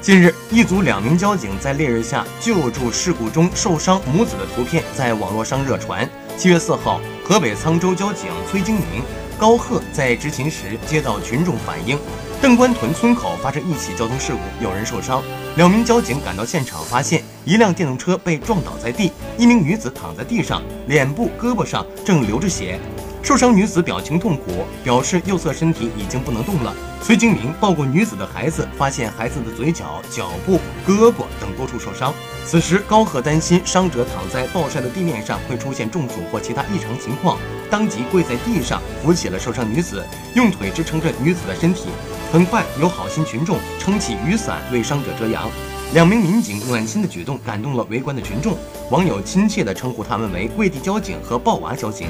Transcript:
近日，一组两名交警在烈日下救助事故中受伤母子的图片在网络上热传。七月四号，河北沧州交警崔金明、高贺在执勤时接到群众反映，邓官屯村口发生一起交通事故，有人受伤。两名交警赶到现场，发现一辆电动车被撞倒在地，一名女子躺在地上，脸部、胳膊上正流着血。受伤女子表情痛苦，表示右侧身体已经不能动了。崔金明抱过女子的孩子，发现孩子的嘴角、脚部、胳膊等多处受伤。此时高贺担心伤者躺在暴晒的地面上会出现中暑或其他异常情况，当即跪在地上扶起了受伤女子，用腿支撑着女子的身体。很快有好心群众撑起雨伞为伤者遮阳。两名民警暖心的举动感动了围观的群众，网友亲切地称呼他们为“跪地交警”和“抱娃交警”。